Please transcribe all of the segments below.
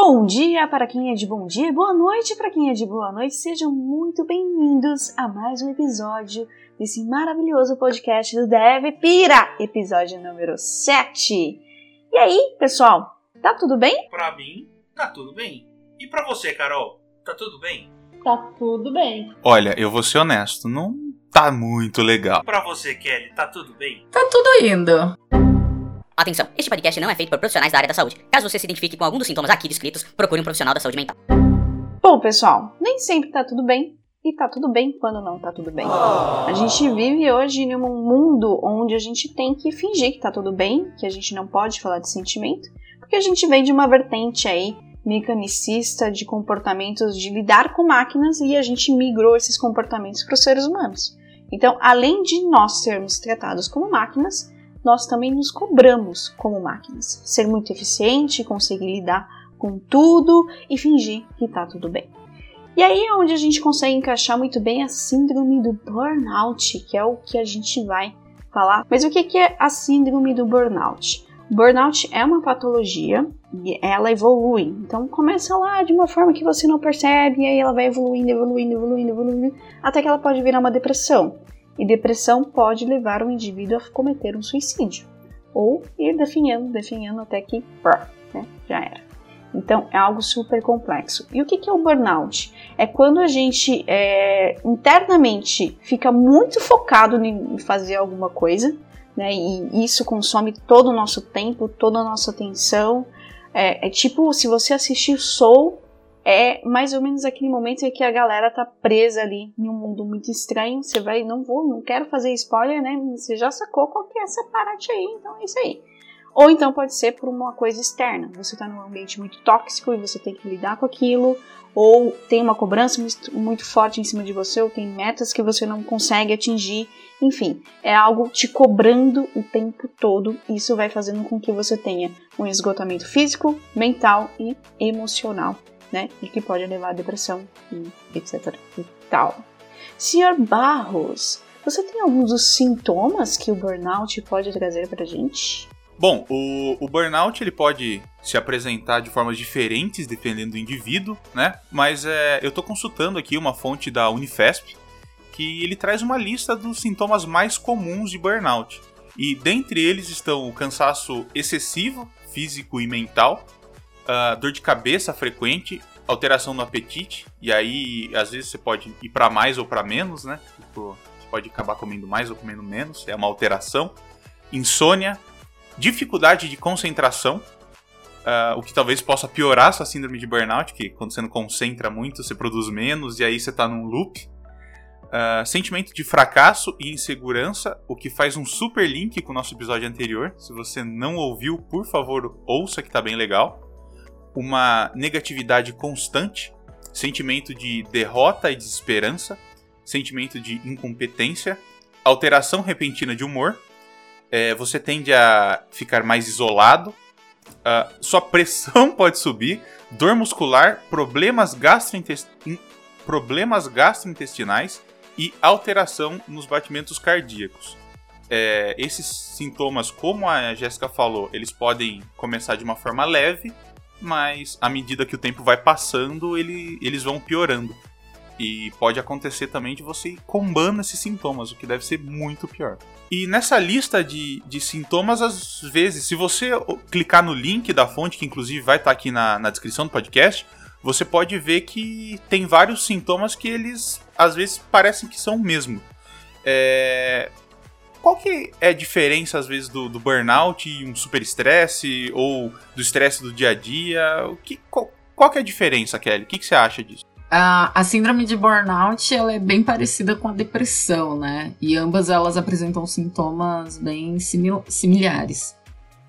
Bom dia para quem é de bom dia, boa noite para quem é de boa noite. Sejam muito bem-vindos a mais um episódio desse maravilhoso podcast do Dev Pira, episódio número 7. E aí, pessoal, tá tudo bem? Pra mim, tá tudo bem. E pra você, Carol, tá tudo bem? Tá tudo bem. Olha, eu vou ser honesto, não tá muito legal. Pra você, Kelly, tá tudo bem? Tá tudo indo. Atenção, este podcast não é feito por profissionais da área da saúde. Caso você se identifique com algum dos sintomas aqui descritos, procure um profissional da saúde mental. Bom, pessoal, nem sempre tá tudo bem. E tá tudo bem quando não tá tudo bem. A gente vive hoje em um mundo onde a gente tem que fingir que tá tudo bem, que a gente não pode falar de sentimento, porque a gente vem de uma vertente aí mecanicista de comportamentos de lidar com máquinas e a gente migrou esses comportamentos para os seres humanos. Então, além de nós sermos tratados como máquinas, nós também nos cobramos como máquinas. Ser muito eficiente, conseguir lidar com tudo e fingir que está tudo bem. E aí é onde a gente consegue encaixar muito bem a síndrome do burnout, que é o que a gente vai falar. Mas o que é a síndrome do burnout? Burnout é uma patologia e ela evolui. Então começa lá de uma forma que você não percebe, e aí ela vai evoluindo, evoluindo, evoluindo, evoluindo, até que ela pode virar uma depressão e depressão pode levar o indivíduo a cometer um suicídio ou ir definhando, definhando até que né, já era. Então é algo super complexo. E o que é o burnout? É quando a gente é, internamente fica muito focado em fazer alguma coisa, né? E isso consome todo o nosso tempo, toda a nossa atenção. É, é tipo se você assistir Soul é mais ou menos aquele momento em que a galera tá presa ali em um mundo muito estranho. Você vai, não vou, não quero fazer spoiler, né? Você já sacou qual que é essa parte aí, então é isso aí. Ou então pode ser por uma coisa externa. Você está num ambiente muito tóxico e você tem que lidar com aquilo, ou tem uma cobrança muito forte em cima de você, ou tem metas que você não consegue atingir. Enfim, é algo te cobrando o tempo todo. Isso vai fazendo com que você tenha um esgotamento físico, mental e emocional né? E que pode levar à depressão etc e tal. Senhor Barros, você tem alguns dos sintomas que o burnout pode trazer pra gente? Bom, o, o, burnout ele pode se apresentar de formas diferentes dependendo do indivíduo, né? Mas é, eu estou consultando aqui uma fonte da Unifesp que ele traz uma lista dos sintomas mais comuns de burnout. E dentre eles estão o cansaço excessivo, físico e mental, uh, dor de cabeça frequente, alteração no apetite, e aí às vezes você pode ir para mais ou para menos, né? Tipo, você pode acabar comendo mais ou comendo menos, é uma alteração. Insônia, dificuldade de concentração, uh, o que talvez possa piorar sua síndrome de burnout, que quando você não concentra muito, você produz menos e aí você está num loop. Uh, sentimento de fracasso e insegurança, o que faz um super link com o nosso episódio anterior. Se você não ouviu, por favor, ouça que tá bem legal uma negatividade constante, sentimento de derrota e desesperança, sentimento de incompetência, alteração repentina de humor, é, você tende a ficar mais isolado, uh, sua pressão pode subir, dor muscular, problemas, problemas gastrointestinais e alteração nos batimentos cardíacos. É, esses sintomas, como a Jéssica falou, eles podem começar de uma forma leve mas à medida que o tempo vai passando, ele, eles vão piorando. E pode acontecer também de você ir combando esses sintomas, o que deve ser muito pior. E nessa lista de, de sintomas, às vezes, se você clicar no link da fonte, que inclusive vai estar aqui na, na descrição do podcast, você pode ver que tem vários sintomas que eles às vezes parecem que são o mesmo. É, qual que é a diferença, às vezes, do, do burnout e um super estresse, ou do estresse do dia a dia? O que, qual, qual que é a diferença, Kelly? O que, que você acha disso? A, a síndrome de burnout ela é bem parecida com a depressão, né? E ambas elas apresentam sintomas bem simil similares.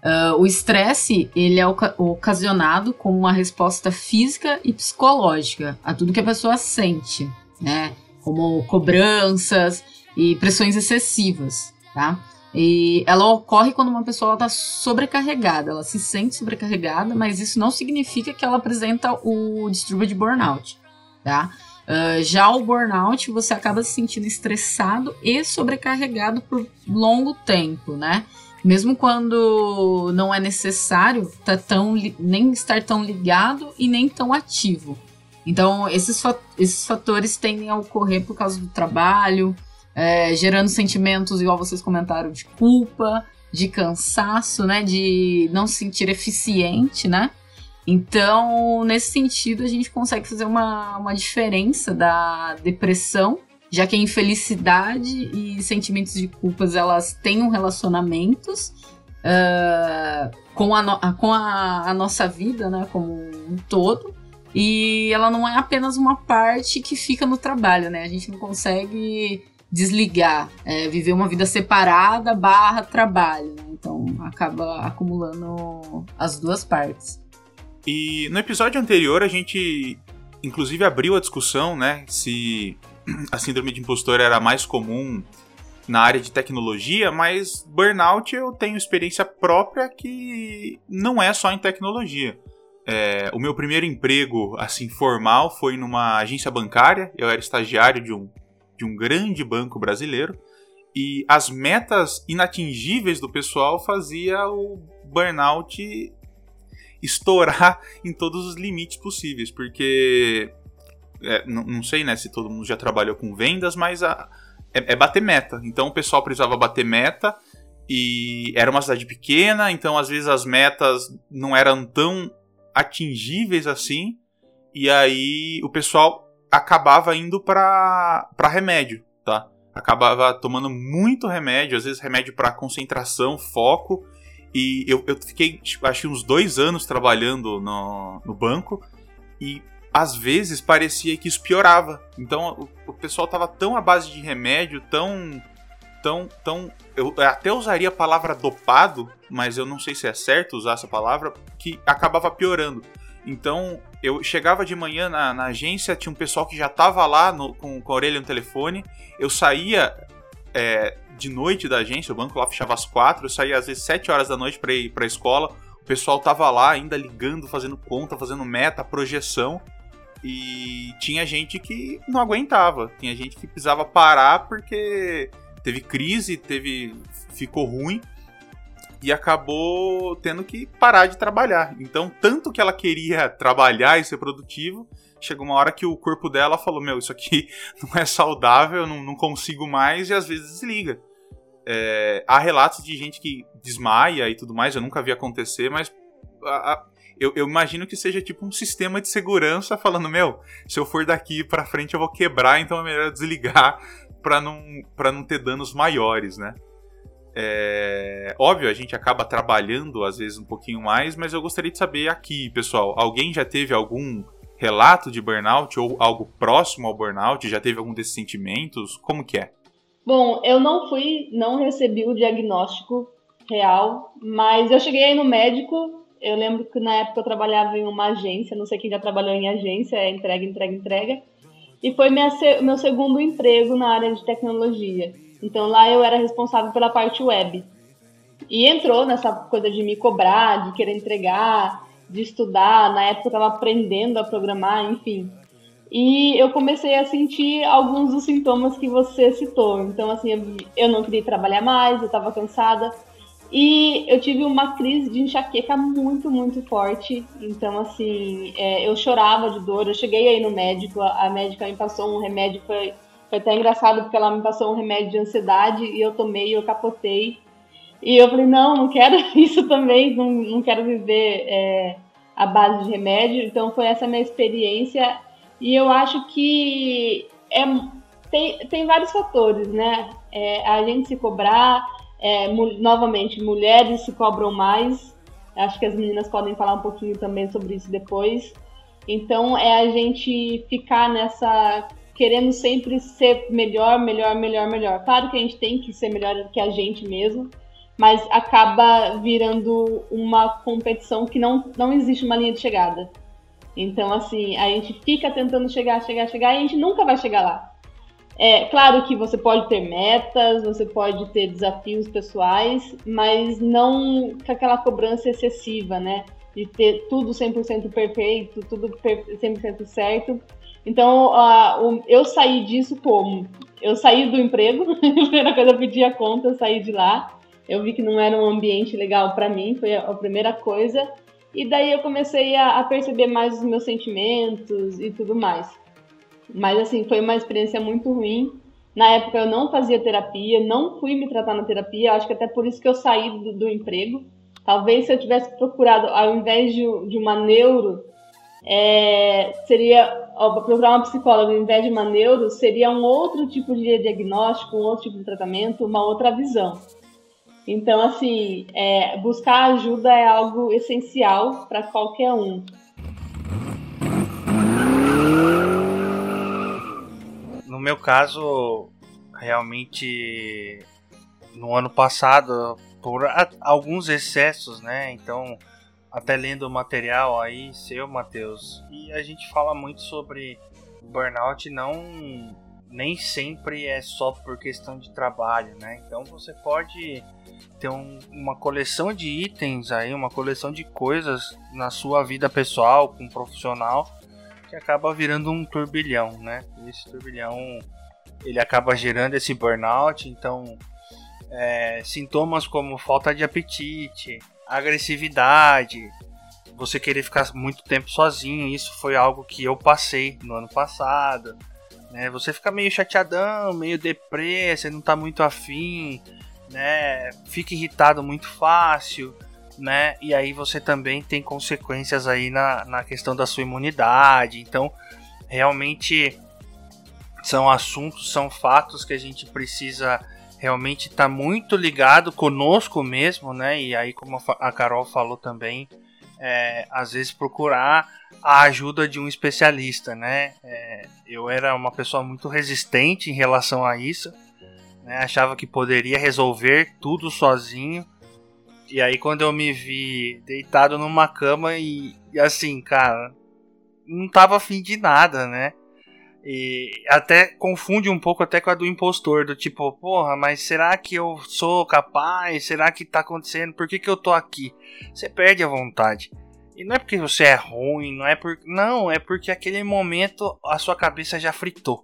Uh, o estresse ele é oca ocasionado como uma resposta física e psicológica a tudo que a pessoa sente, né? Como cobranças e pressões excessivas tá? E ela ocorre quando uma pessoa está sobrecarregada, ela se sente sobrecarregada, mas isso não significa que ela apresenta o distúrbio de burnout, tá? Uh, já o burnout, você acaba se sentindo estressado e sobrecarregado por longo tempo, né? mesmo quando não é necessário tá tão, nem estar tão ligado e nem tão ativo. Então, esses, esses fatores tendem a ocorrer por causa do trabalho, é, gerando sentimentos, igual vocês comentaram, de culpa, de cansaço, né? De não se sentir eficiente, né? Então, nesse sentido, a gente consegue fazer uma, uma diferença da depressão, já que a infelicidade e sentimentos de culpas elas têm um relacionamentos uh, com, a, no, com a, a nossa vida, né? Como um todo. E ela não é apenas uma parte que fica no trabalho, né? A gente não consegue desligar, é, viver uma vida separada barra trabalho. Né? Então acaba acumulando as duas partes. E no episódio anterior a gente inclusive abriu a discussão, né, se a síndrome de impostor era mais comum na área de tecnologia, mas burnout eu tenho experiência própria que não é só em tecnologia. É, o meu primeiro emprego, assim, formal, foi numa agência bancária. Eu era estagiário de um de um grande banco brasileiro e as metas inatingíveis do pessoal fazia o burnout estourar em todos os limites possíveis, porque é, não, sei né, se todo mundo já trabalhou com vendas, mas a, é, é bater meta. Então o pessoal precisava bater meta e era uma cidade pequena, então às vezes as metas não eram tão atingíveis assim. E aí o pessoal acabava indo para remédio, tá? Acabava tomando muito remédio, às vezes remédio para concentração, foco. E eu, eu fiquei, tipo, acho que uns dois anos trabalhando no, no banco e às vezes parecia que isso piorava. Então o, o pessoal tava tão à base de remédio, tão. tão. tão. Eu até usaria a palavra dopado, mas eu não sei se é certo usar essa palavra, que acabava piorando. Então, eu chegava de manhã na, na agência, tinha um pessoal que já estava lá no, com, com a orelha no telefone. Eu saía é, de noite da agência, o banco lá fechava às quatro, eu saía às vezes sete horas da noite para ir para a escola. O pessoal tava lá ainda ligando, fazendo conta, fazendo meta, projeção. E tinha gente que não aguentava, tinha gente que precisava parar porque teve crise, teve ficou ruim e acabou tendo que parar de trabalhar. Então, tanto que ela queria trabalhar e ser produtivo, chegou uma hora que o corpo dela falou: Meu, isso aqui não é saudável, não, não consigo mais, e às vezes desliga. É, há relatos de gente que desmaia e tudo mais, eu nunca vi acontecer, mas a, a, eu, eu, imagino que seja tipo um sistema de segurança falando: Meu, se eu for daqui para frente eu vou quebrar, então é melhor desligar para não, pra não ter danos maiores, né? É... Óbvio, a gente acaba trabalhando às vezes um pouquinho mais, mas eu gostaria de saber aqui, pessoal, alguém já teve algum relato de burnout ou algo próximo ao burnout? Já teve algum desses sentimentos? Como que é? Bom, eu não fui, não recebi o diagnóstico real, mas eu cheguei aí no médico. Eu lembro que na época eu trabalhava em uma agência, não sei quem já trabalhou em agência, é entrega, entrega, entrega. E foi minha, meu segundo emprego na área de tecnologia. Então lá eu era responsável pela parte web. E entrou nessa coisa de me cobrar, de querer entregar, de estudar. Na época eu estava aprendendo a programar, enfim. E eu comecei a sentir alguns dos sintomas que você citou. Então, assim, eu, não queria trabalhar mais, eu estava cansada. E eu tive uma crise de enxaqueca muito, muito forte. Então, assim, é, eu chorava de dor. Eu cheguei aí no médico, a, a médica me passou um remédio, foi foi até engraçado porque ela me passou um remédio de ansiedade e eu tomei e eu capotei. E eu falei, não, não quero isso também, não, não quero viver é, à base de remédio. Então foi essa minha experiência. E eu acho que é, tem, tem vários fatores, né? É, a gente se cobrar, é, novamente, mulheres se cobram mais. Acho que as meninas podem falar um pouquinho também sobre isso depois. Então é a gente ficar nessa querendo sempre ser melhor, melhor, melhor, melhor. Claro que a gente tem que ser melhor do que a gente mesmo, mas acaba virando uma competição que não, não existe uma linha de chegada. Então, assim, a gente fica tentando chegar, chegar, chegar e a gente nunca vai chegar lá. É claro que você pode ter metas, você pode ter desafios pessoais, mas não com aquela cobrança excessiva, né? De ter tudo 100% perfeito, tudo 100% certo então, uh, eu saí disso como? Eu saí do emprego, a primeira coisa eu pedi a conta, eu saí de lá. Eu vi que não era um ambiente legal para mim, foi a, primeira coisa. E daí eu comecei a, a, perceber mais os meus sentimentos e tudo mais. Mas assim, foi uma experiência muito ruim. Na época eu não fazia terapia, não fui me tratar na terapia, acho que até por isso que eu saí do, do emprego. Talvez se eu tivesse procurado, ao invés de, de uma neuro, é, seria procurar uma psicóloga ao invés de uma neuro, seria um outro tipo de diagnóstico, um outro tipo de tratamento, uma outra visão. Então, assim, é, buscar ajuda é algo essencial para qualquer um. No meu caso, realmente, no ano passado, por alguns excessos, né? Então, até lendo o material aí, seu, Matheus, e a gente fala muito sobre burnout, não nem sempre é só por questão de trabalho, né? Então você pode ter um, uma coleção de itens aí, uma coleção de coisas na sua vida pessoal, com profissional, que acaba virando um turbilhão, né? Esse turbilhão ele acaba gerando esse burnout, então é, sintomas como falta de apetite, agressividade, você querer ficar muito tempo sozinho, isso foi algo que eu passei no ano passado. Né? Você fica meio chateadão, meio deprê, você não tá muito afim, né? Fica irritado muito fácil, né? E aí você também tem consequências aí na, na questão da sua imunidade. Então, realmente são assuntos, são fatos que a gente precisa realmente estar tá muito ligado conosco mesmo, né? E aí, como a Carol falou também, é, às vezes procurar a ajuda de um especialista, né? É, eu era uma pessoa muito resistente em relação a isso né? Achava que poderia resolver tudo sozinho. E aí quando eu me vi deitado numa cama e, e assim, cara, não tava afim de nada, né? E até confunde um pouco até com a do impostor, do tipo, porra, mas será que eu sou capaz? Será que tá acontecendo? Por que, que eu tô aqui? Você perde a vontade. E não é porque você é ruim, não é por. Não, é porque aquele momento a sua cabeça já fritou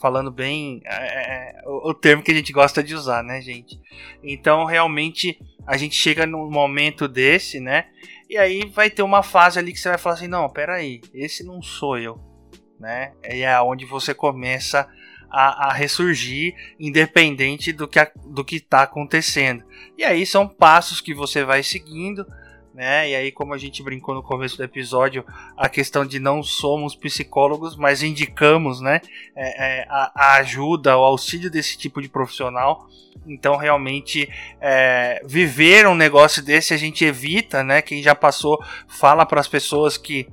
falando bem é, é, é, o, o, termo que a gente gosta de usar, né, gente? Então, realmente, a gente chega num momento desse, né? E aí vai ter uma fase ali que você vai falar assim: não, peraí, esse não sou eu, né? E é onde você começa a, a ressurgir, independente do que, do que está acontecendo. E aí são passos que você vai seguindo né? E aí, como a gente brincou no começo do episódio, a questão de não somos psicólogos, mas indicamos, né? É, é, a, a, ajuda, o auxílio desse tipo de profissional. Então, realmente, é, viver um negócio desse a gente evita, né? Quem já passou, fala para as pessoas que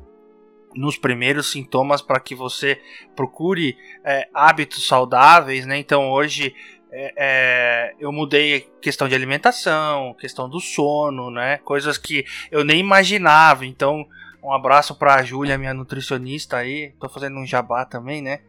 nos primeiros sintomas para que você procure é, hábitos saudáveis, né? Então hoje é, é, eu mudei questão de alimentação, questão do sono, né? Coisas que eu nem imaginava. Então, um abraço para a Júlia, minha nutricionista aí. Tô fazendo um jabá também, né?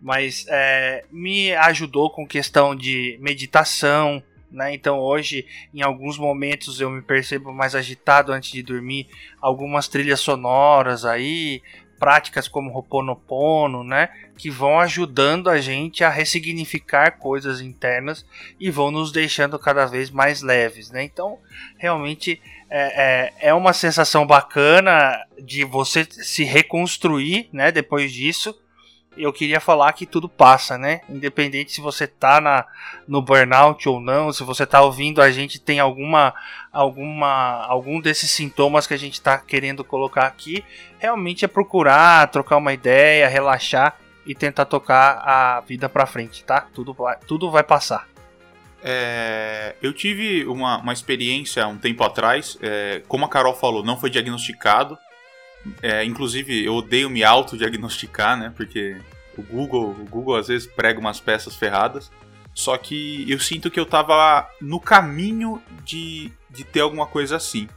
Mas é, me ajudou com questão de meditação, né? Então hoje, em alguns momentos, eu me percebo mais agitado antes de dormir. Algumas trilhas sonoras aí, práticas como Ho'oponopono, né, que vão ajudando a gente a ressignificar coisas internas e vão nos deixando cada vez mais leves, né? Então, realmente é, é, é uma sensação bacana de você se reconstruir, né, depois disso eu queria falar que tudo passa, né? Independente se você tá na, no burnout ou não, se você tá ouvindo a gente tem alguma alguma algum desses sintomas que a gente tá querendo colocar aqui, realmente é procurar, trocar uma ideia, relaxar e tentar tocar a vida para frente, tá? Tudo vai, tudo vai passar. É, eu tive uma, uma experiência um tempo atrás, é, como a Carol falou, não foi diagnosticado, é, inclusive, eu odeio me autodiagnosticar, né? Porque o Google, o Google às vezes prega umas peças ferradas. Só que eu sinto que eu tava no caminho de, de ter alguma coisa assim.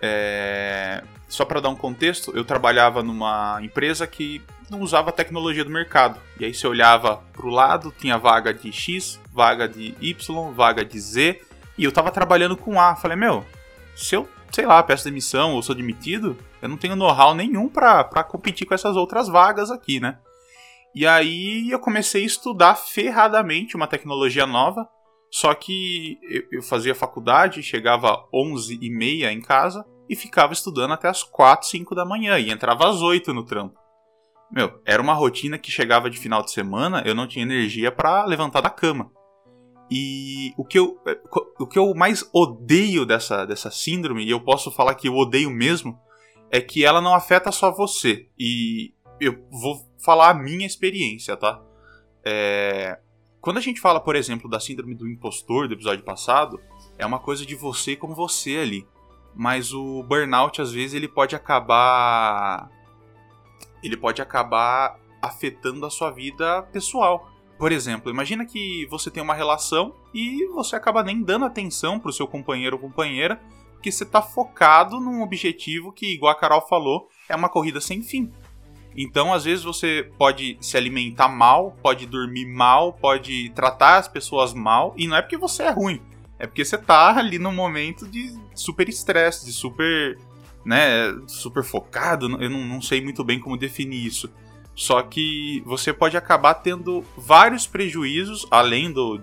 É... Só para dar um contexto, eu trabalhava numa empresa que não usava a tecnologia do mercado. E aí você olhava pro lado, tinha vaga de X, vaga de Y, vaga de Z. E eu tava trabalhando com A. Falei, meu, se eu sei lá, peço demissão ou sou demitido, eu não tenho know-how nenhum para competir com essas outras vagas aqui, né? E aí eu comecei a estudar ferradamente uma tecnologia nova, Só que eu, fazia faculdade, chegava 11 e meia em casa e ficava estudando até as 4, 5 da manhã e entrava às 8 no trampo. Meu, era uma rotina que chegava de final de semana, eu não tinha energia para levantar da cama. E o que, eu, o que eu mais odeio dessa, dessa síndrome, e eu posso falar que eu odeio mesmo, é que ela não afeta só você. E eu vou falar a minha experiência, tá? É... Quando a gente fala, por exemplo, da síndrome do impostor do episódio passado, é uma coisa de você como você ali. Mas o burnout, às vezes, ele pode acabar. Ele pode acabar afetando a sua vida pessoal. Por exemplo, imagina que você tem uma relação e você acaba nem dando atenção pro seu companheiro ou companheira, porque você tá focado num objetivo que, igual a Carol falou, é uma corrida sem fim. Então, às vezes, você pode se alimentar mal, pode dormir mal, pode tratar as pessoas mal, e não é porque você é ruim, é porque você tá ali num momento de super estresse, de super, né, super focado, eu não, não sei muito bem como definir isso. Só que você pode acabar tendo vários prejuízos, além do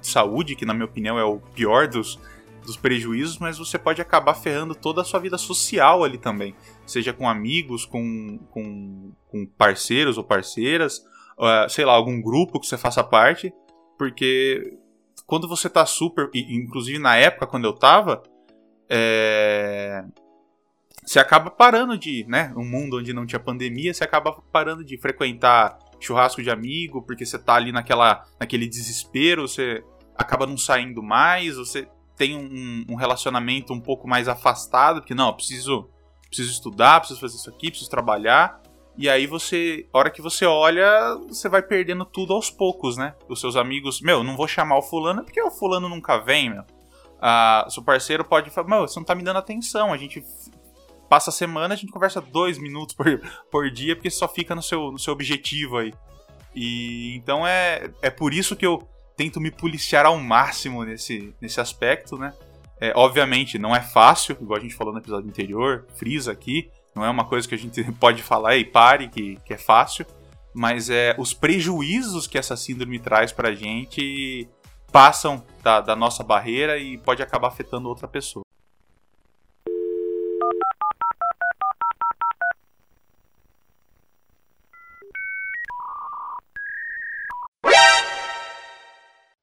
de saúde, que na minha opinião é o pior dos, dos prejuízos, mas você pode acabar ferrando toda a sua vida social ali também. Seja com amigos, com, com, com parceiros ou parceiras, uh, sei lá, algum grupo que você faça parte, porque quando você tá super, inclusive na época quando eu tava, é, você acaba parando de, né? Um mundo onde não tinha pandemia, você acaba parando de frequentar churrasco de amigo, porque você tá ali naquela, naquele desespero, você acaba não saindo mais, você tem um, um relacionamento um pouco mais afastado, porque não, preciso, preciso estudar, preciso fazer isso aqui, preciso trabalhar. E aí você, hora que você olha, você vai perdendo tudo aos poucos, né? Os seus amigos, meu, não vou chamar o fulano porque o fulano nunca vem, meu. Ah, seu parceiro pode falar, meu, você não tá me dando atenção, a gente passa a semana, a gente conversa dois minutos por, por dia, porque só fica no seu, no seu objetivo aí. E então é, é por isso que eu tento me policiar ao máximo nesse, nesse aspecto, né? É, obviamente não é fácil, igual a gente falou no episódio anterior, frisa aqui, não é uma coisa que a gente pode falar e pare, que, que é fácil, mas é os prejuízos que essa síndrome traz pra gente passam da, da nossa barreira e pode acabar afetando outra pessoa.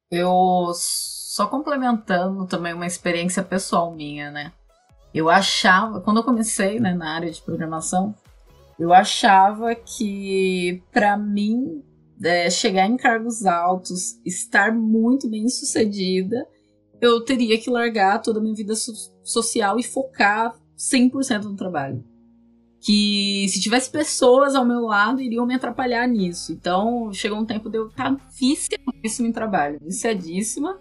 Eu só complementando também uma experiência pessoal minha, né? Eu achava, quando eu comecei né, na área de programação, eu achava que para mim é, chegar em cargos altos, estar muito bem sucedida, eu teria que largar toda a minha vida so social e focar 100% no trabalho que se tivesse pessoas ao meu lado iriam me atrapalhar nisso. Então chegou um tempo de eu estar viciadíssima em trabalho, viciadíssima.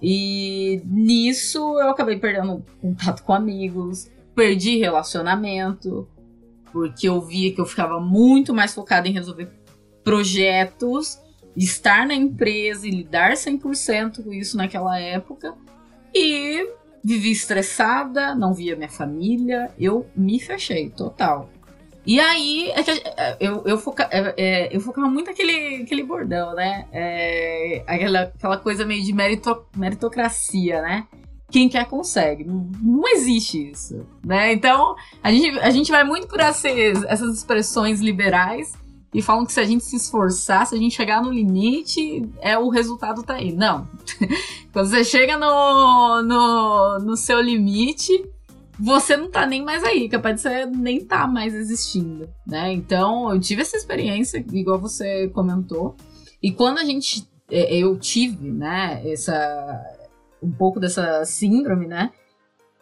E nisso eu acabei perdendo contato com amigos, perdi relacionamento, porque eu via que eu ficava muito mais focada em resolver projetos, estar na empresa e lidar 100% com isso naquela época. E vivi estressada, não via minha família, eu me fechei total. E aí, é é, eu, eu, foca, é, eu focava muito aquele, aquele bordão, né? É, aquela, aquela coisa meio de merito, meritocracia, né? Quem quer consegue. Não existe isso, né? Então, a gente, a gente vai muito por essas, essas expressões liberais e falam que se a gente se esforçar, se a gente chegar no limite, é o resultado tá aí. Não. Quando você chega no, no, no seu limite, você não tá nem mais aí, capaz de você nem tá mais existindo, né? Então, eu tive essa experiência, igual você comentou. E quando a gente é, eu tive, né, essa um pouco dessa síndrome, né?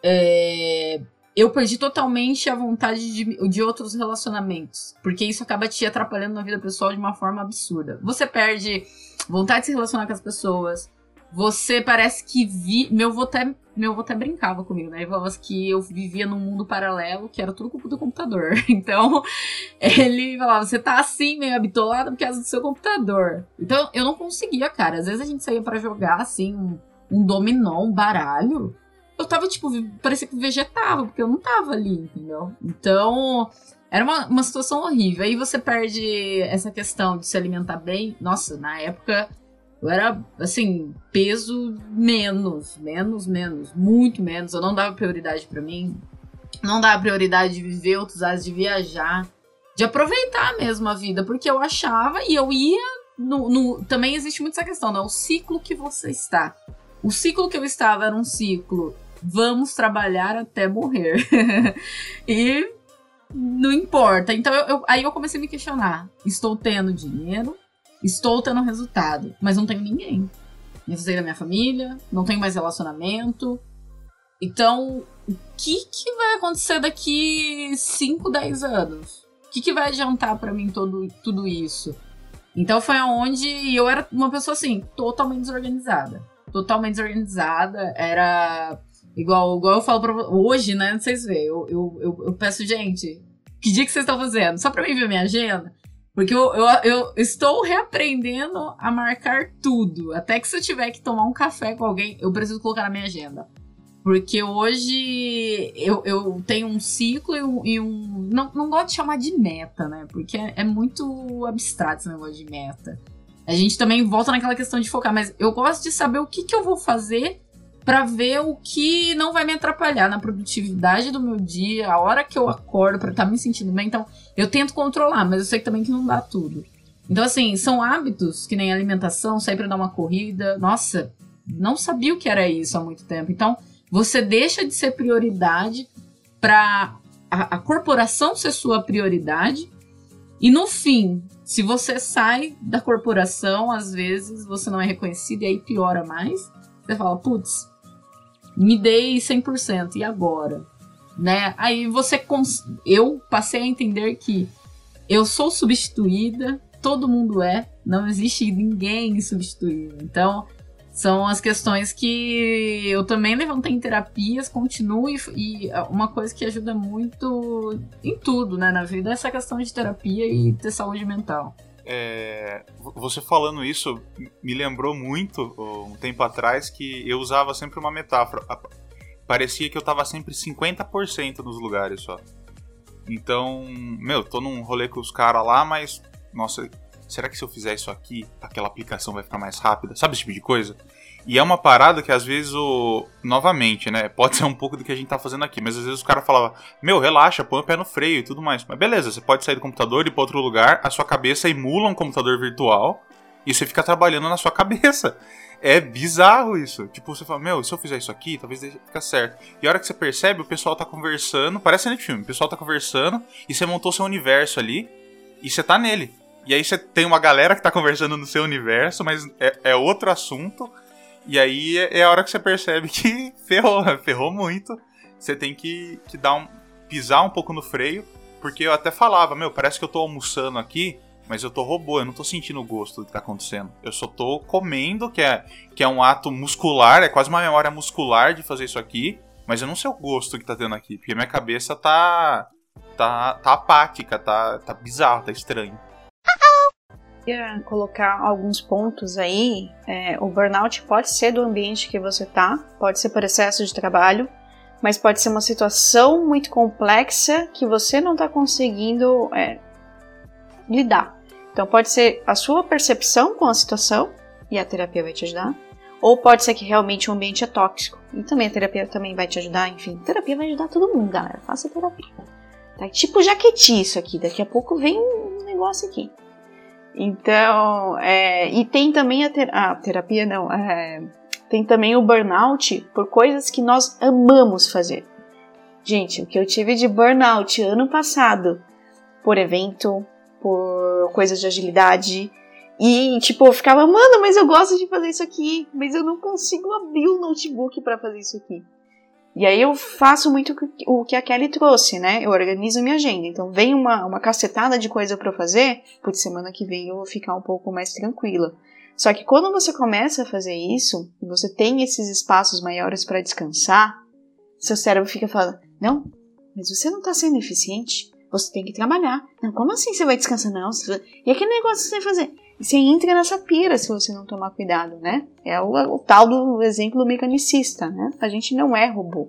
É, eu perdi totalmente a vontade de, de outros relacionamentos. Porque isso acaba te atrapalhando na vida pessoal de uma forma absurda. Você perde vontade de se relacionar com as pessoas. Você parece que vi. Meu avô até, meu avô até brincava comigo, né? Ele falava que eu vivia num mundo paralelo que era tudo culpa do computador. Então, ele falava: você tá assim, meio habitolado por causa do seu computador. Então, eu não conseguia, cara. Às vezes a gente saía para jogar, assim, um, um dominó, um baralho eu tava, tipo, parecia que vegetava, porque eu não tava ali, entendeu? Então, era uma, uma situação horrível. Aí você perde essa questão de se alimentar bem. Nossa, na época, Eu era, assim, peso menos, menos, menos, muito menos. Eu não dava prioridade para mim. Não dava prioridade de viver outros ares, de viajar, de aproveitar mesmo a vida, porque eu achava e eu ia no, no, também existe muito essa questão, né? O ciclo que você está. O ciclo que eu estava era um ciclo vamos trabalhar até morrer. e não importa. Então eu, eu, aí eu comecei a me questionar. Estou tendo dinheiro, estou tendo resultado, mas não tenho ninguém. Me afastei da minha família, não tenho mais relacionamento. Então, o que, que vai acontecer daqui 5, 10 anos? O que, que vai adiantar para mim todo, tudo isso? Então foi onde eu era uma pessoa assim, totalmente desorganizada. Totalmente desorganizada. Era igual, igual eu falo pra hoje, né? Se vê. Eu, eu, eu, eu, peço, gente, que dia que vocês estão fazendo? Só pra mim ver minha agenda. Porque eu, eu, eu estou reaprendendo a marcar tudo. Até que se eu tiver que tomar um café com alguém, eu preciso colocar na minha agenda. Porque hoje eu, eu tenho um ciclo e um. E um não, não gosto de chamar de meta, né? Porque é, é, muito abstrato esse negócio de meta. A gente também volta naquela questão de focar, mas eu gosto de saber o que, que eu vou fazer para ver o que não vai me atrapalhar na produtividade do meu dia, a hora que eu acordo para estar tá me sentindo bem. Então, eu tento controlar, mas eu sei também que não dá tudo. Então, assim, são hábitos que nem alimentação, sair pra dar uma corrida. Nossa, não sabia o que era isso há muito tempo. Então, você deixa de ser prioridade para a, a corporação ser sua prioridade. E no fim, se você sai da corporação, às vezes você não é reconhecido e aí piora mais. Você fala, putz, me dei 100%, e agora? Né? Aí você. Cons... Eu passei a entender que eu sou substituída, todo mundo é, não existe ninguém substituído. Então, são as questões que eu também levantei em terapias, continuo e, e, uma coisa que ajuda muito em tudo, né, na vida, é essa questão de terapia e ter saúde mental. É, você falando isso me lembrou muito um tempo atrás que eu usava sempre uma metáfora. Parecia que eu tava sempre 50% nos lugares só. Então, meu, tô num rolê com os caras lá, mas nossa, será que se eu fizer isso aqui, aquela aplicação vai ficar mais rápida? Sabe esse tipo de coisa? E é uma parada que às vezes o. Novamente, né? Pode ser um pouco do que a gente tá fazendo aqui, mas às vezes o cara falava: Meu, relaxa, põe o pé no freio e tudo mais. Mas beleza, você pode sair do computador e ir pra outro lugar, a sua cabeça emula um computador virtual e você fica trabalhando na sua cabeça. É bizarro isso. Tipo, você fala, meu, se eu fizer isso aqui, talvez fique certo. E a hora que você percebe, o pessoal tá conversando, parece no filme, o pessoal tá conversando e você montou seu universo ali e você tá nele. E aí você tem uma galera que tá conversando no seu universo, mas é, é outro assunto. E aí é, é a hora que você percebe que ferrou, ferrou muito. Você tem que, que dar um, pisar um pouco no freio, porque eu até falava, meu, parece que eu tô almoçando aqui, mas eu tô robô, eu não tô sentindo o gosto do que tá acontecendo. Eu só tô comendo, que é, que é um ato muscular, é quase uma memória muscular de fazer isso aqui, mas eu não sei o gosto que tá tendo aqui, porque minha cabeça tá tá, tá apática, tá, tá bizarro, tá estranho queria colocar alguns pontos aí. É, o burnout pode ser do ambiente que você tá, pode ser por excesso de trabalho, mas pode ser uma situação muito complexa que você não está conseguindo é, lidar. Então pode ser a sua percepção com a situação e a terapia vai te ajudar. Ou pode ser que realmente o ambiente é tóxico e também a terapia também vai te ajudar. Enfim, terapia vai ajudar todo mundo, galera. Faça terapia. Tá tipo jaqueti isso aqui. Daqui a pouco vem um negócio aqui. Então, é, e tem também a, ter, a terapia, não, é, tem também o burnout por coisas que nós amamos fazer. Gente, o que eu tive de burnout ano passado, por evento, por coisas de agilidade, e tipo, eu ficava, mano, mas eu gosto de fazer isso aqui, mas eu não consigo abrir o notebook para fazer isso aqui. E aí eu faço muito o que a Kelly trouxe, né? Eu organizo minha agenda. Então vem uma, uma cacetada de coisa para fazer, por semana que vem eu vou ficar um pouco mais tranquila. Só que quando você começa a fazer isso, e você tem esses espaços maiores para descansar, seu cérebro fica falando: "Não, mas você não está sendo eficiente. Você tem que trabalhar. Não, como assim você vai descansar não? E aquele negócio que você vai fazer? E você entra nessa pira se você não tomar cuidado, né? É o, o tal do exemplo do mecanicista, né? A gente não é robô.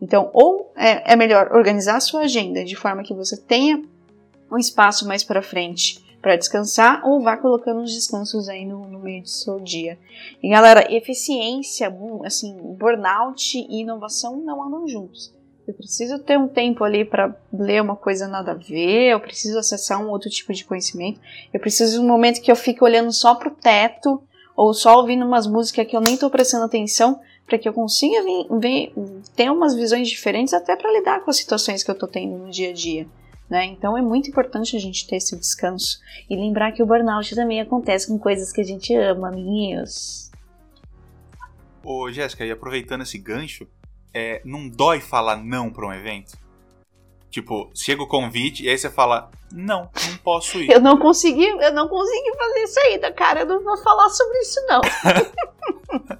Então, ou é, é melhor organizar a sua agenda de forma que você tenha um espaço mais para frente para descansar ou vá colocando os descansos aí no, no, meio do seu dia. E galera, eficiência, assim, burnout e inovação não andam juntos. Eu preciso ter um tempo ali para ler uma coisa nada a ver, eu preciso acessar um outro tipo de conhecimento, eu preciso de um momento que eu fique olhando só pro teto ou só ouvindo umas músicas que eu nem estou prestando atenção, para que eu consiga vir, ver, ter umas visões diferentes até para lidar com as situações que eu estou tendo no dia a dia. Né? Então é muito importante a gente ter esse descanso e lembrar que o burnout também acontece com coisas que a gente ama, amiguinhos. Ô Jéssica, e aproveitando esse gancho, é, não dói falar não para um evento? Tipo, chega o convite e aí você fala, não, não posso ir. Eu não consegui, eu não consegui fazer isso ainda, cara. Eu não vou falar sobre isso, não.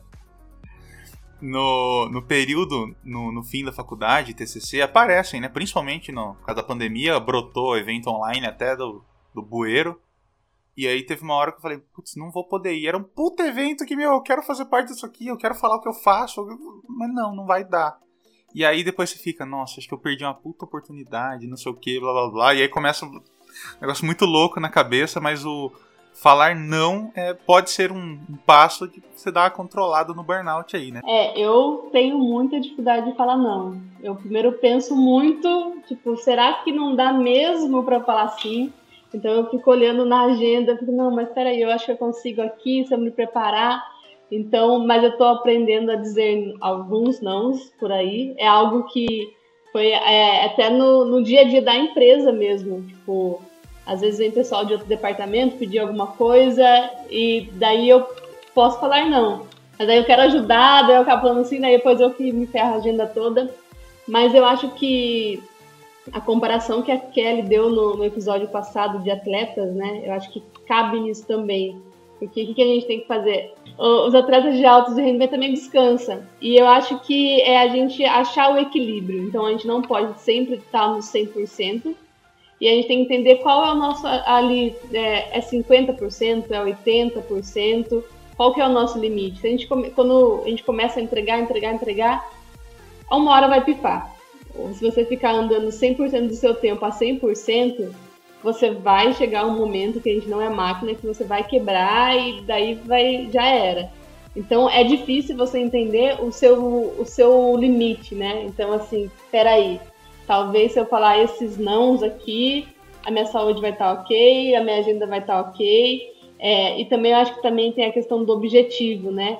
no, no período, no, no fim da faculdade, TCC, aparecem, né? Principalmente no, por causa da pandemia, brotou evento online até do, do bueiro. E aí teve uma hora que eu falei, putz, não vou poder ir. Era um puto evento que, meu, eu quero fazer parte disso aqui, eu quero falar o que eu faço, mas não, não vai dar. E aí depois você fica, nossa, acho que eu perdi uma puta oportunidade, não sei o que, blá blá blá. E aí começa um negócio muito louco na cabeça, mas o falar não é, pode ser um, um passo de você dar uma controlada no burnout aí, né? É, eu tenho muita dificuldade de falar não. Eu primeiro penso muito, tipo, será que não dá mesmo para falar sim? Então eu fico olhando na agenda, fico, não, mas peraí, eu acho que eu consigo aqui, se eu me preparar então, mas eu estou aprendendo a dizer alguns nãos por aí. É algo que foi é, até no, no dia a dia da empresa mesmo. Tipo, às vezes vem pessoal de outro departamento pedir alguma coisa e daí eu posso falar não. Mas daí eu quero ajudar, daí eu acabo falando assim, daí depois eu que me ferro a agenda toda. Mas eu acho que a comparação que a Kelly deu no, no episódio passado de atletas, né? Eu acho que cabe nisso também. Porque o que, a gente tem que fazer? Os atletas de alto rendimento também descansam. E eu acho que é a gente achar o equilíbrio. Então a gente não pode sempre estar no 100%. E a gente tem que entender qual é o nosso ali, é, é 50%, é 80%, qual que é o nosso limite. Se a gente, quando a gente começa a entregar, entregar, entregar, uma hora vai pifar. Se você ficar andando 100% do seu tempo a 100%, você vai chegar um momento que a gente não é máquina, que você vai quebrar e daí vai já era. Então é difícil você entender o seu, o seu limite, né? Então, assim, peraí, talvez se eu falar esses nãos aqui, a minha saúde vai estar tá ok, a minha agenda vai estar tá ok. É, e também eu acho que também tem a questão do objetivo, né?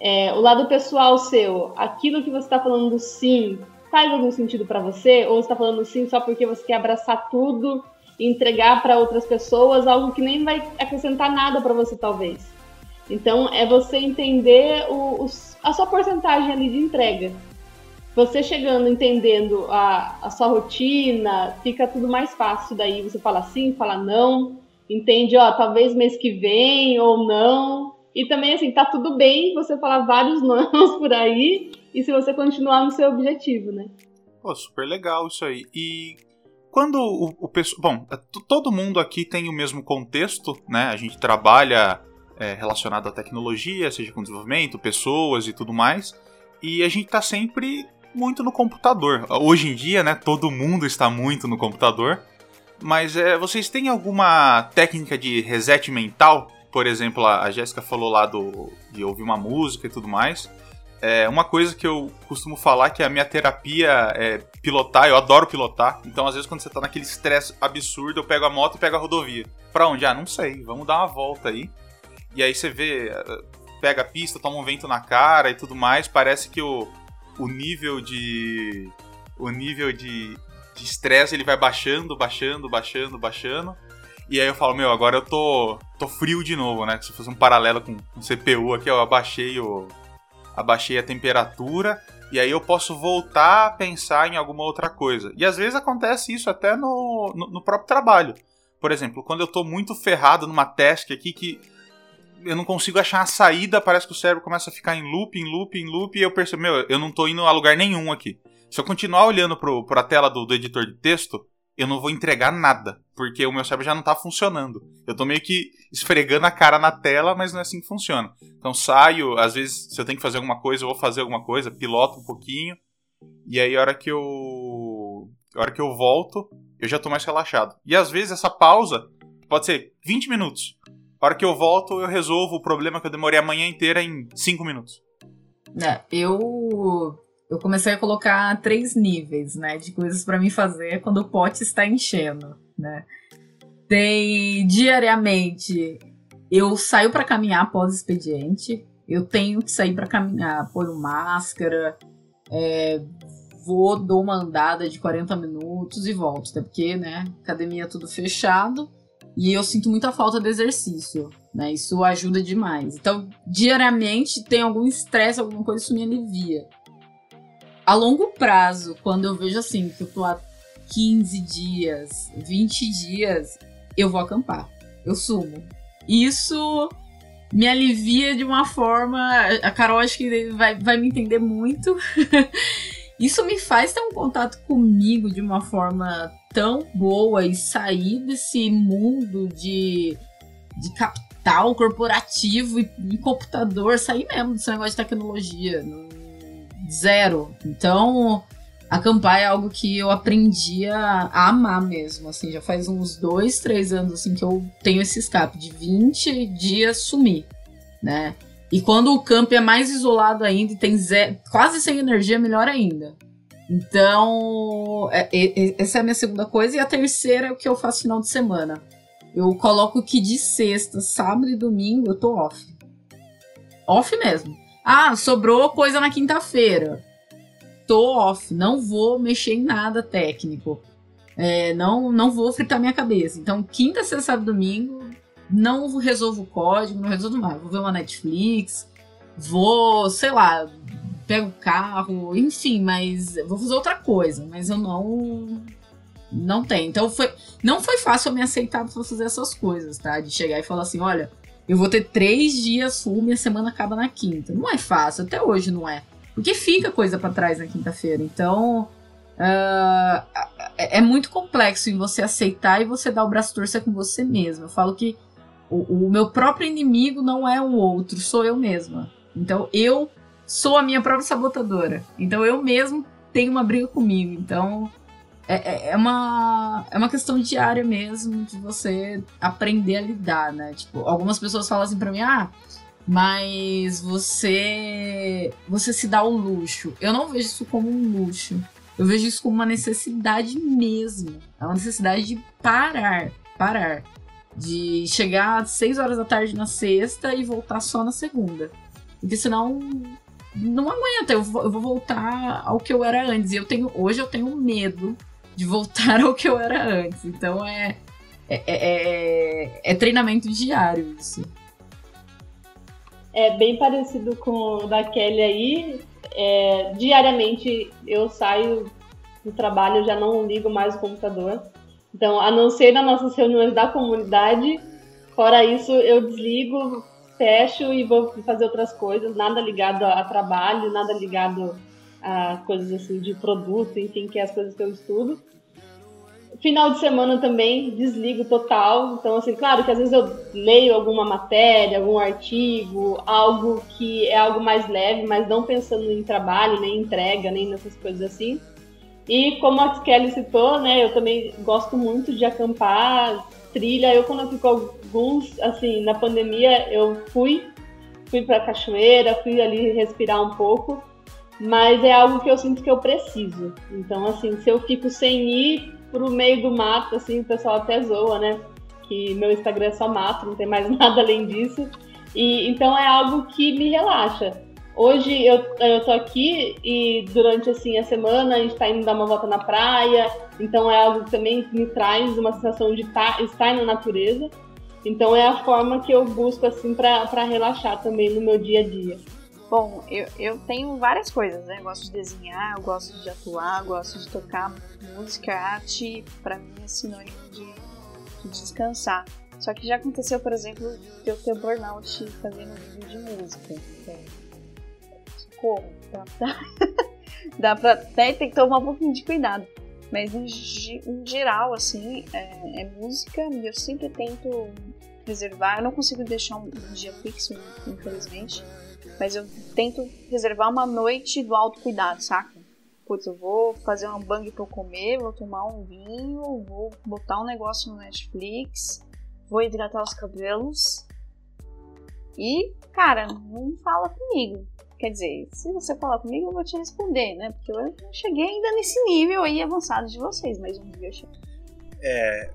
É, o lado pessoal seu, aquilo que você está falando sim, faz algum sentido para você? Ou você está falando sim só porque você quer abraçar tudo entregar para outras pessoas algo que nem vai acrescentar nada para você, talvez. Então, é você entender o, o, a sua porcentagem ali de entrega. Você chegando, entendendo a, a sua rotina, fica tudo mais fácil. Daí você fala sim, fala não, entende, ó, talvez mês que vem ou não. E também, assim, tá tudo bem você falar vários nãos por aí e se você continuar no seu objetivo, né? Pô, super legal isso aí. E quando o, o pessoal. Bom, é, todo mundo aqui tem o mesmo contexto, né? A gente trabalha é, relacionado à tecnologia, seja com desenvolvimento, pessoas e tudo mais. E a gente está sempre muito no computador. Hoje em dia, né? Todo mundo está muito no computador. Mas é, vocês têm alguma técnica de reset mental? Por exemplo, a Jéssica falou lá do, de ouvir uma música e tudo mais. É uma coisa que eu costumo falar que a minha terapia é pilotar, eu adoro pilotar. Então, às vezes, quando você tá naquele estresse absurdo, eu pego a moto e pego a rodovia. Pra onde? Ah, não sei, vamos dar uma volta aí. E aí você vê, pega a pista, toma um vento na cara e tudo mais, parece que o, o nível de. O nível de estresse ele vai baixando, baixando, baixando, baixando. E aí eu falo, meu, agora eu tô, tô frio de novo, né? Se fosse um paralelo com o CPU aqui, eu abaixei o, abaixei a temperatura e aí eu posso voltar a pensar em alguma outra coisa. E às vezes acontece isso até no, no, no próprio trabalho. Por exemplo, quando eu estou muito ferrado numa task aqui que eu não consigo achar a saída, parece que o cérebro começa a ficar em loop, em loop, em loop, e eu percebo, meu, eu não estou indo a lugar nenhum aqui. Se eu continuar olhando para a tela do, do editor de texto, eu não vou entregar nada, porque o meu cérebro já não está funcionando. Eu estou meio que esfregando a cara na tela, mas não é assim que funciona. Então saio, às vezes se eu tenho que fazer alguma coisa, eu vou fazer alguma coisa, piloto um pouquinho, e aí a hora que eu a hora que eu volto, eu já estou mais relaxado. E às vezes essa pausa pode ser 20 minutos. A hora que eu volto, eu resolvo o problema que eu demorei a manhã inteira em 5 minutos. É, eu eu comecei a colocar três níveis, né, de coisas para mim fazer quando o pote está enchendo, né? Tem diariamente eu saio para caminhar após expediente, eu tenho que sair para caminhar, ponho máscara, é, vou, dou uma andada de 40 minutos e volto, até porque, né, academia é tudo fechado e eu sinto muita falta de exercício, né, isso ajuda demais. Então, diariamente tem algum estresse, alguma coisa, isso me alivia. A longo prazo, quando eu vejo assim, que eu tô há 15 dias, 20 dias, eu vou acampar, eu sumo. Isso me alivia de uma forma. A Carol acho que vai, vai me entender muito. Isso me faz ter um contato comigo de uma forma tão boa e sair desse mundo de, de capital corporativo e, e computador, sair mesmo desse negócio de tecnologia. Zero. Então, acampar é algo que eu aprendi a, amar mesmo, assim, já faz uns dois, três anos, assim, que eu tenho esse escape de 20 dias sumir, né? E quando o campo é mais isolado ainda e tem zero, quase sem energia, melhor ainda. Então, é, é, essa é a minha segunda coisa. E a terceira é o que eu faço final de semana. Eu coloco que de sexta, sábado e domingo eu tô off. Off mesmo. Ah, sobrou coisa na quinta-feira tô off, não vou mexer em nada técnico. É, não, não vou fritar minha cabeça. Então, quinta, sexta, sábado, domingo, não resolvo o código, não resolvo mais. Vou ver uma Netflix, vou, sei lá, pego o carro, enfim, mas vou fazer outra coisa, mas eu não não tenho. Então foi não foi fácil eu me aceitar para fazer essas coisas, tá? De chegar e falar assim, olha, eu vou ter três dias full, minha semana acaba na quinta. Não é fácil, até hoje não é. Porque fica coisa para trás na quinta-feira. Então, uh, é muito complexo em você aceitar e você dar o braço torcer com você mesmo. Eu falo que o, o meu próprio inimigo não é o outro, sou eu mesma. Então, eu sou a minha própria sabotadora. Então, eu mesmo tenho uma briga comigo. Então, é, é, é, uma, é uma questão diária mesmo de você aprender a lidar, né? Tipo, algumas pessoas falam assim pra mim, ah, mas você você se dá o luxo. Eu não vejo isso como um luxo. Eu vejo isso como uma necessidade mesmo. É uma necessidade de parar, parar. De chegar às 6 horas da tarde na sexta e voltar só na segunda. Porque senão não aguenta, eu vou, eu vou voltar ao que eu era antes. E eu tenho, hoje eu tenho medo de voltar ao que eu era antes. Então é, é, é, é, é treinamento diário isso é bem parecido com o da Kelly aí. É, diariamente eu saio do trabalho, já não ligo mais o computador. Então, a não ser nas nossas reuniões da comunidade, fora isso, eu desligo, fecho e vou fazer outras coisas, nada ligado a, a trabalho, nada ligado a coisas assim de produto, enfim, que é as coisas que eu estudo. Final de semana também desligo total. Então, assim, claro que às vezes eu leio alguma matéria, algum artigo, algo que é algo mais leve, mas não pensando em trabalho, nem entrega, nem nessas coisas assim. E como a Kelly citou, né, eu também gosto muito de acampar, trilha. Eu quando eu fico alguns, assim, na pandemia, eu fui, fui pra cachoeira, fui ali respirar um pouco, mas é algo que eu sinto que eu preciso. Então, assim, se eu fico sem ir, pro meio do mato, assim, o pessoal até zoa, né? Que meu Instagram é só mato, não tem mais nada além disso. E então é algo que me relaxa. Hoje eu, eu tô aqui e durante assim a semana a gente tá indo dar uma volta na praia, então é algo que também me traz uma sensação de tá, estar na natureza. Então é a forma que eu busco assim para relaxar também no meu dia a dia. Bom, eu, eu tenho várias coisas, né? Eu gosto de desenhar, eu gosto de atuar, eu gosto de tocar música, arte, para mim é sinônimo de, de, descansar. Só que já aconteceu, por exemplo, de eu ter burnout fazendo vídeo de música. Então, como? Dá pra, dá pra até ter que tomar um pouquinho de cuidado. Mas em, em geral, assim, é, é, música e eu sempre tento reservar. Eu não consigo deixar um, um dia fixo, infelizmente. Mas eu tento reservar uma noite do autocuidado, saca? Putz, eu vou fazer uma bang pra eu comer, vou tomar um vinho, vou botar um negócio no Netflix vou hidratar os cabelos. E, cara, não fala comigo. Quer dizer, se você falar comigo, eu vou te responder, né? Porque eu não cheguei ainda nesse nível aí avançado de vocês, mas um dia eu chego. É,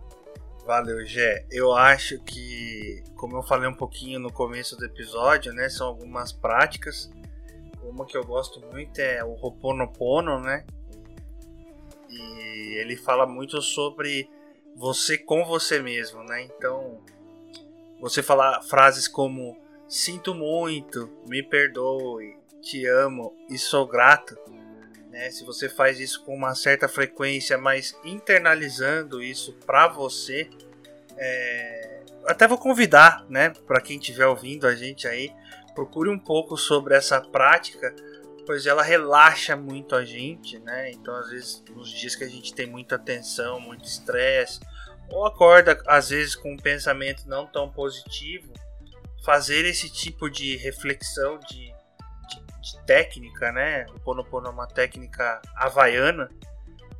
valeu, Gé. Eu acho que, como eu falei um pouquinho no começo do episódio, né? São algumas práticas. Uma que eu gosto muito é o Ho'oponopono, né? E ele fala muito sobre você com você mesmo, né? Então, você falar frases como sinto muito, me perdoe, te amo e sou grato, né? Se você faz isso com uma certa frequência, mas internalizando isso para você, é... até vou convidar, né, para quem estiver ouvindo a gente aí, procure um pouco sobre essa prática, pois ela relaxa muito a gente, né? Então, às vezes, nos dias que a gente tem muita tensão, muito estresse, ou acorda às vezes com um pensamento não tão positivo, fazer esse tipo de reflexão de, de, técnica, né? O Ponopono é uma técnica havaiana,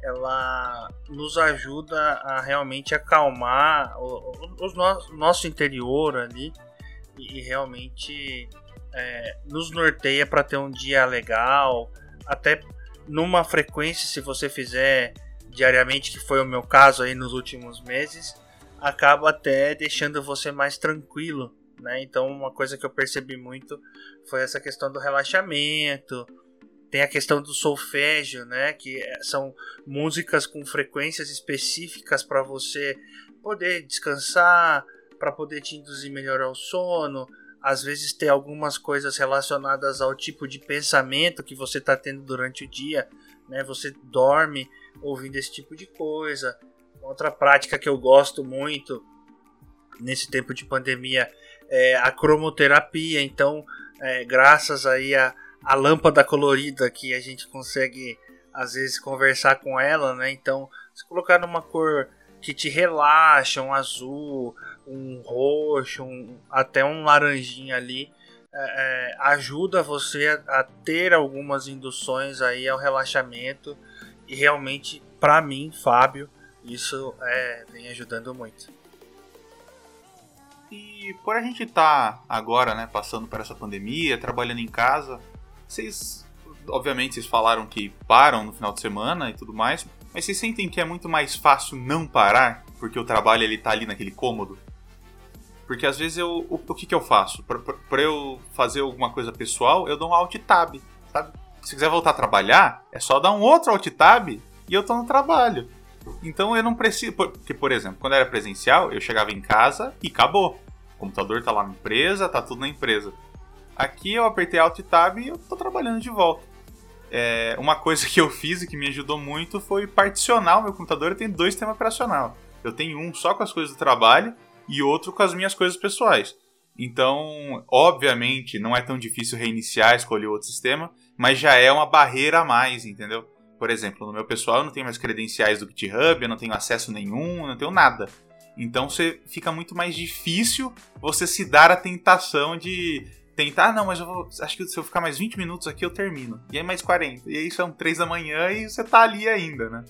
ela nos ajuda a realmente acalmar o, o, o nosso, nosso interior ali e, e realmente é, nos norteia para ter um dia legal, até numa frequência, se você fizer diariamente, que foi o meu caso aí nos últimos meses, acaba até deixando você mais tranquilo né? Então, uma coisa que eu percebi muito foi essa questão do relaxamento. Tem a questão do solfégio, né? Que é, são músicas com frequências específicas para você poder descansar, para poder te induzir melhor ao sono. Às vezes tem algumas coisas relacionadas ao tipo de pensamento que você está tendo durante o dia, né? Você dorme ouvindo esse tipo de coisa. Outra prática que eu gosto muito nesse tempo de pandemia é, a cromoterapia. Então, é, graças aí a, a lâmpada colorida que a gente consegue às vezes conversar com ela, né? Então, se colocar numa cor que te relaxa, um azul, um roxo, um, até um laranjinha ali, é, é ajuda você a, a, ter algumas induções aí ao relaxamento e realmente, para mim, Fábio, isso é, vem ajudando muito. E por a gente estar tá agora, né, passando por essa pandemia, trabalhando em casa, vocês, obviamente, vocês falaram que param no final de semana e tudo mais, mas vocês sentem que é muito mais fácil não parar, porque o trabalho ele tá ali naquele cômodo? Porque às vezes eu, o, o que que eu faço? Para eu fazer alguma coisa pessoal, eu dou um alt tab, sabe? Se quiser voltar a trabalhar, é só dar um outro alt tab e eu tô no trabalho. Então eu não preciso. Porque, por exemplo, quando era presencial, eu chegava em casa e acabou. O computador tá lá na empresa, tá tudo na empresa. Aqui eu apertei Alt Tab e eu tô trabalhando de volta. É, uma coisa que eu fiz e que me ajudou muito foi particionar o meu computador. Eu tenho dois sistemas operacional. Eu tenho um só com as coisas do trabalho e outro com as minhas coisas pessoais. Então, obviamente, não é tão difícil reiniciar, escolher outro sistema, mas já é uma barreira a mais, entendeu? Por exemplo, no meu pessoal eu não tenho mais credenciais do GitHub, eu não tenho acesso nenhum, eu não tenho nada. Então você fica muito mais difícil você se dar a tentação de tentar, ah, não, mas eu vou, acho que se eu ficar mais 20 minutos aqui eu termino. E aí mais 40. E aí são 3 da manhã e você tá ali ainda, né?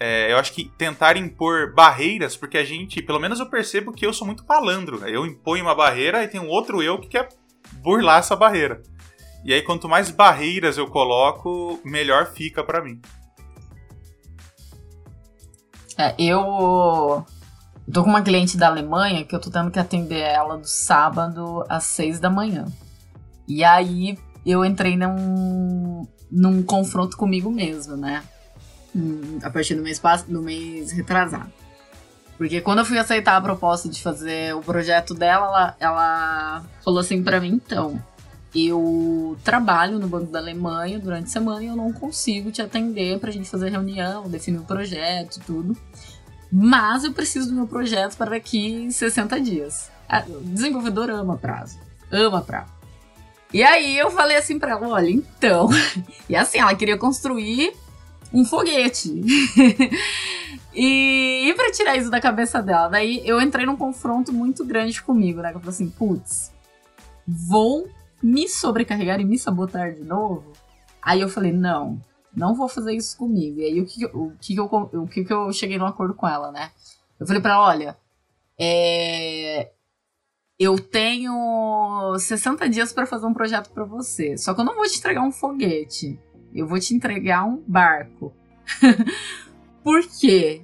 É, eu acho que tentar impor barreiras, porque a gente, pelo menos eu percebo que eu sou muito malandro. Eu imponho uma barreira e tem um outro eu que quer burlar essa barreira. E aí, quanto mais barreiras eu coloco, melhor fica para mim. É, eu tô com uma cliente da Alemanha que eu tô tendo que atender ela do sábado às seis da manhã. E aí eu entrei num, num confronto comigo mesmo, né? Hum, a partir do mês, do mês retrasado. Porque quando eu fui aceitar a proposta de fazer o projeto dela, ela, ela falou assim para mim, então, eu trabalho no Banco da Alemanha durante a semana e eu não consigo te atender pra gente fazer reunião, definir o projeto e tudo. Mas eu preciso do meu projeto para daqui em 60 dias. O desenvolvedor ama prazo. Ama prazo. E aí eu falei assim pra ela, olha, então. E assim, ela queria construir um foguete. e, e para tirar isso da cabeça dela, daí eu entrei num confronto muito grande comigo, né? Eu falei assim, putz, vou me sobrecarregar e me sabotar de novo, aí eu falei, não, não vou fazer isso comigo. E aí o que, o que, eu, o que, eu cheguei num acordo com ela, né? Eu falei pra ela, olha, é, eu tenho 60 dias para fazer um projeto para você. Só que eu não vou te entregar um foguete. Eu vou te entregar um barco. Por quê?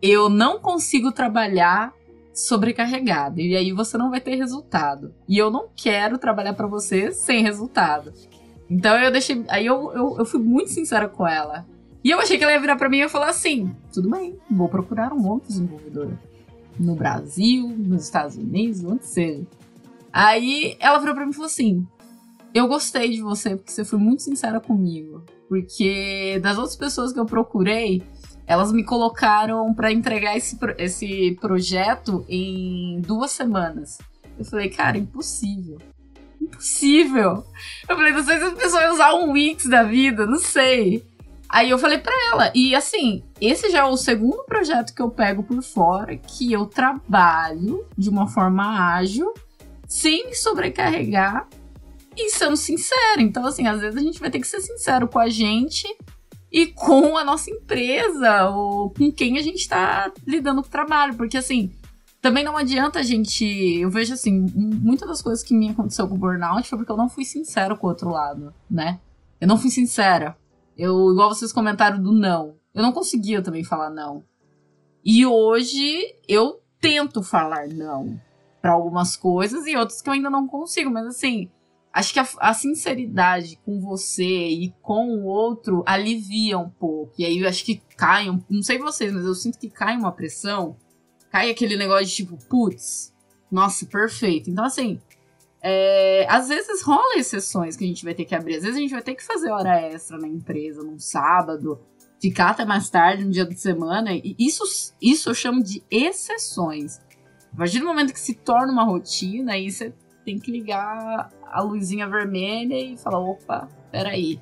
Eu não consigo trabalhar sobrecarregado e aí você não vai ter resultado. E eu não quero trabalhar para você sem resultado. Então eu deixei, aí eu, eu, eu fui muito sincera com ela. E eu achei que ela ia virar para mim e falar assim: tudo bem, vou procurar um outro desenvolvedor no Brasil, nos Estados Unidos, onde seja. Aí ela virou pra mim e falou assim: Eu gostei de você porque você foi muito sincera comigo. Porque das outras pessoas que eu procurei, elas me colocaram para entregar esse, esse projeto em duas semanas. Eu falei, cara, impossível. Impossível. Eu falei, não sei se as pessoas vão usar um Wix da vida, não sei. Aí eu falei para ela, e assim, esse já é o segundo projeto que eu pego por fora, que eu trabalho de uma forma ágil, sem me sobrecarregar e sendo sincero. Então, assim, às vezes a gente vai ter que ser sincero com a gente e com a nossa empresa, ou com quem a gente está lidando com o trabalho. Porque, assim, também não adianta a gente. Eu vejo, assim, muitas das coisas que me aconteceu com o burnout foi porque eu não fui sincero com o outro lado, né? Eu não fui sincera. Eu, igual vocês comentaram do não. Eu não conseguia também falar não. E hoje eu tento falar não para algumas coisas e outras que eu ainda não consigo, mas assim, acho que a, a, sinceridade com você e com o outro alivia um pouco. E aí eu acho que cai, um, não sei vocês, mas eu sinto que cai uma pressão, cai aquele negócio de tipo, putz, nossa, perfeito. Então assim, é, às vezes rola exceções que a gente vai ter que abrir. Às vezes a gente vai ter que fazer hora extra na empresa, num sábado, ficar até mais tarde no dia de semana. E isso, isso eu chamo de exceções. A partir do momento que se torna uma rotina, aí você tem que ligar a luzinha vermelha e falar: opa, peraí.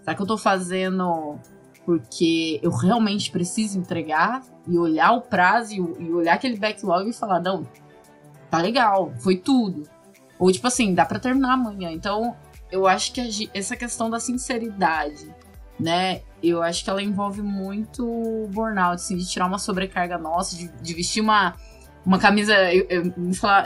Será que eu tô fazendo porque eu realmente preciso entregar? E olhar o prazo e olhar aquele backlog e falar: não, tá legal, foi tudo ou tipo assim, dá para terminar amanhã. Então, eu acho que essa questão da sinceridade, né? Eu acho que ela envolve muito burnout, assim, de tirar uma sobrecarga nossa, de, de vestir uma, uma camisa. Eu, eu,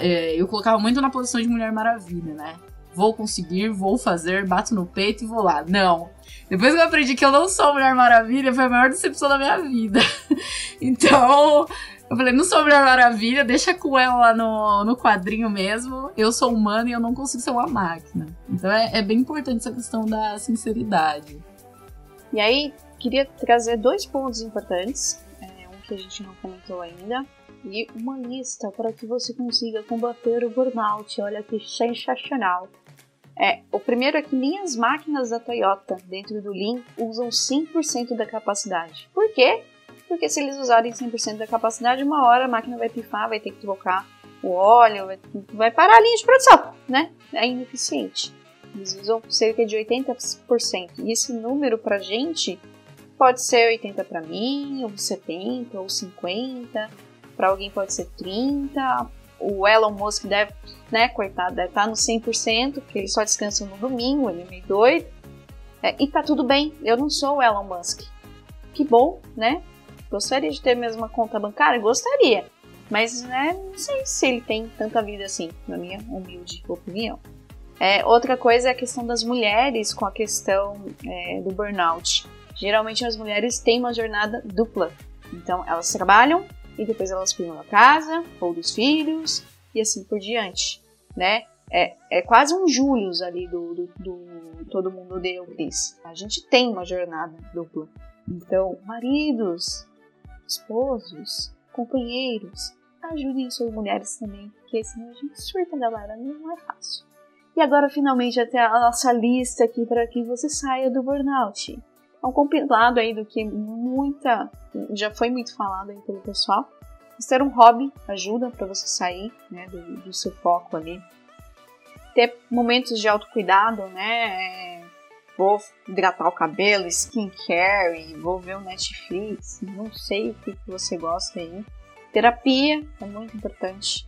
é, eu, colocava muito na posição de Mulher Maravilha, né? Vou conseguir, vou fazer, bato no peito e vou lá. Não. Depois que eu aprendi que eu não sou Mulher Maravilha, foi a maior decepção da minha vida. então, eu falei, não sou Mulher Maravilha, deixa com ela lá no, no quadrinho mesmo. Eu sou humana e eu não consigo ser uma máquina. Então é, é bem importante essa questão da sinceridade. E aí, queria trazer dois pontos importantes. É, um que a gente não comentou ainda. E uma lista para que você consiga combater o burnout. Olha que sensacional. É, o primeiro é que nem as máquinas da Toyota dentro do Lean usam 100% da capacidade. Por quê? porque se eles usarem 100% da capacidade, uma hora a máquina vai pifar, vai ter que trocar o óleo, vai, vai parar a linha de produção, né? É ineficiente. Eles usam cerca de 80%. E esse número pra gente pode ser 80 para mim, ou 70, ou 50. Para alguém pode ser 30. O Elon Musk deve, né, coitado, deve estar no 100%, porque ele só descansa no domingo, ele é meio doido. É, e tá tudo bem, eu não sou o Elon Musk. Que bom, né? Gostaria de ter mesmo uma conta bancária? Gostaria. Mas né, não sei se ele tem tanta vida assim, na minha humilde opinião. É, outra coisa é a questão das mulheres com a questão é, do burnout. Geralmente as mulheres têm uma jornada dupla. Então elas trabalham e depois elas cuidam da casa ou dos filhos e assim por diante, né? É, é quase um Július ali do, do, do Todo Mundo Deu, Cris. A gente tem uma jornada dupla. Então, maridos, esposos, companheiros, ajudem suas mulheres também, porque senão a gente surta, galera, não é fácil. E agora, finalmente, até a nossa lista aqui para que você saia do burnout. É um compilado aí do que muita. já foi muito falado aí pelo pessoal. Ter um hobby ajuda para você sair né, do, do seu foco ali. Ter momentos de autocuidado, né? É vou hidratar o cabelo, skincare, vou ver o Netflix, não sei o que, que você gosta aí. Terapia é muito importante.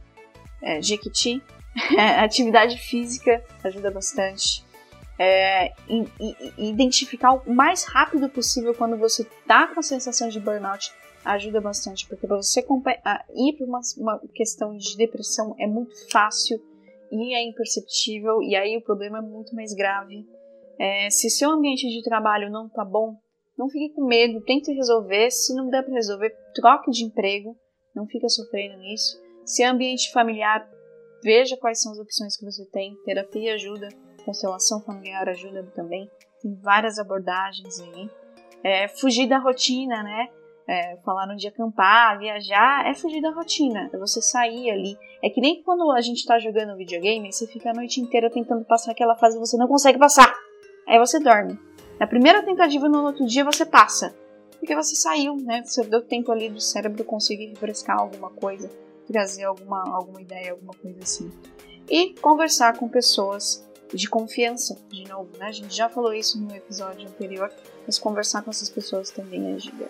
É, Jequiti, atividade física ajuda bastante. É, identificar o mais rápido possível quando você tá com a sensação de burnout ajuda bastante, porque para você ir para uma, uma questão de depressão é muito fácil e é imperceptível, e aí o problema é muito mais grave. É, se seu ambiente de trabalho não tá bom, não fique com medo, tente resolver. Se não der para resolver, troque de emprego, não fica sofrendo nisso. Se é ambiente familiar, veja quais são as opções que você tem. Terapia ajuda, constelação familiar ajuda também. Tem várias abordagens aí. É, fugir da rotina, né? É, falaram de acampar, viajar, é fugir da rotina, é você sair ali. É que nem quando a gente tá jogando videogame, você fica a noite inteira tentando passar aquela fase e você não consegue passar. Aí você dorme. Na primeira tentativa no outro dia você passa. Porque você saiu, né? Você deu tempo ali do cérebro conseguir refrescar alguma coisa, trazer alguma, alguma ideia, alguma coisa assim. E conversar com pessoas de confiança, de novo, né? A gente já falou isso no episódio anterior, mas conversar com essas pessoas também ajuda.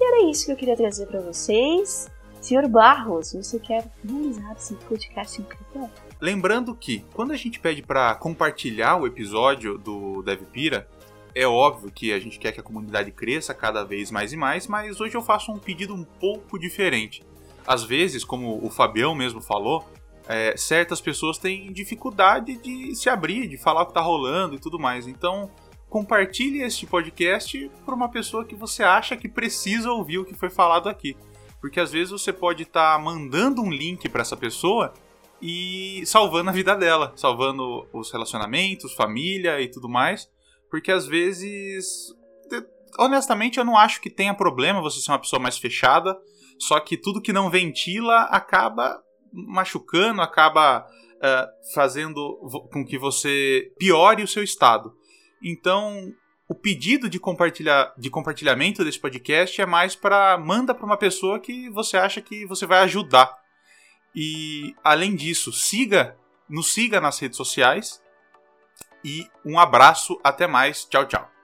E era isso que eu queria trazer para vocês. Senhor Barros, você quer finalizar esse podcast incrível? Lembrando que, quando a gente pede para compartilhar o episódio do DevPira, é óbvio que a gente quer que a comunidade cresça cada vez mais e mais, mas hoje eu faço um pedido um pouco diferente. Às vezes, como o Fabião mesmo falou, é, certas pessoas têm dificuldade de se abrir, de falar o que está rolando e tudo mais. Então, compartilhe este podcast para uma pessoa que você acha que precisa ouvir o que foi falado aqui. Porque às vezes você pode estar tá mandando um link para essa pessoa e salvando a vida dela, salvando os relacionamentos, família e tudo mais, porque às vezes, honestamente, eu não acho que tenha problema você ser uma pessoa mais fechada, só que tudo que não ventila acaba machucando, acaba uh, fazendo com que você piore o seu estado. Então, o pedido de, compartilhar, de compartilhamento desse podcast é mais para manda para uma pessoa que você acha que você vai ajudar e além disso, siga, nos siga nas redes sociais. E um abraço, até mais. Tchau, tchau.